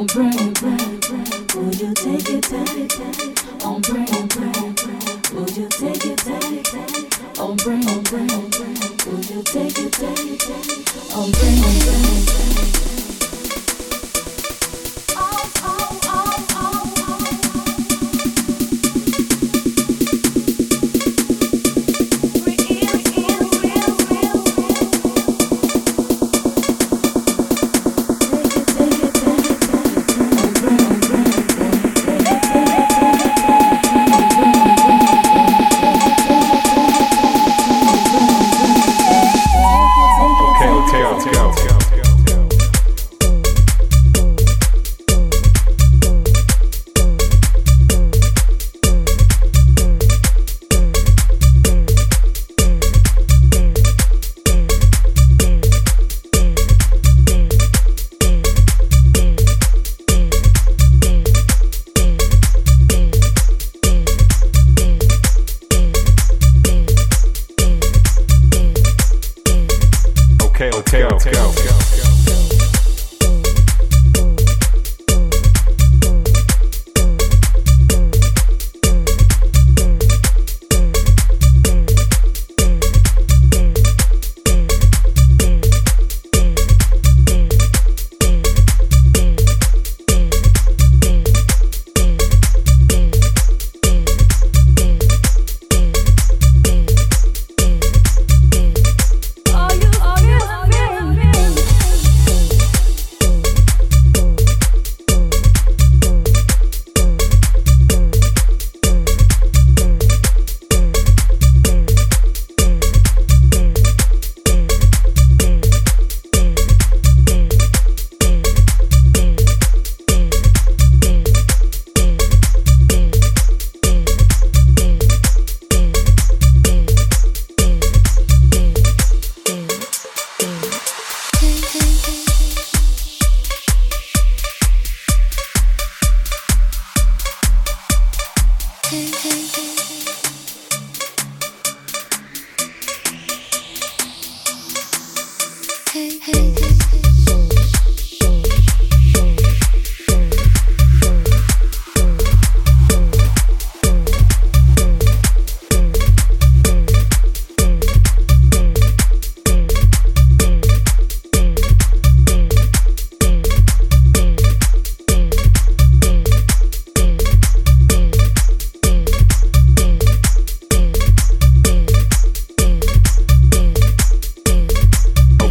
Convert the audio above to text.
On break, Would you take it, take it, take it? On break, Would you take it, take it, take it? On break, Would you take it, take it, take it? On break, take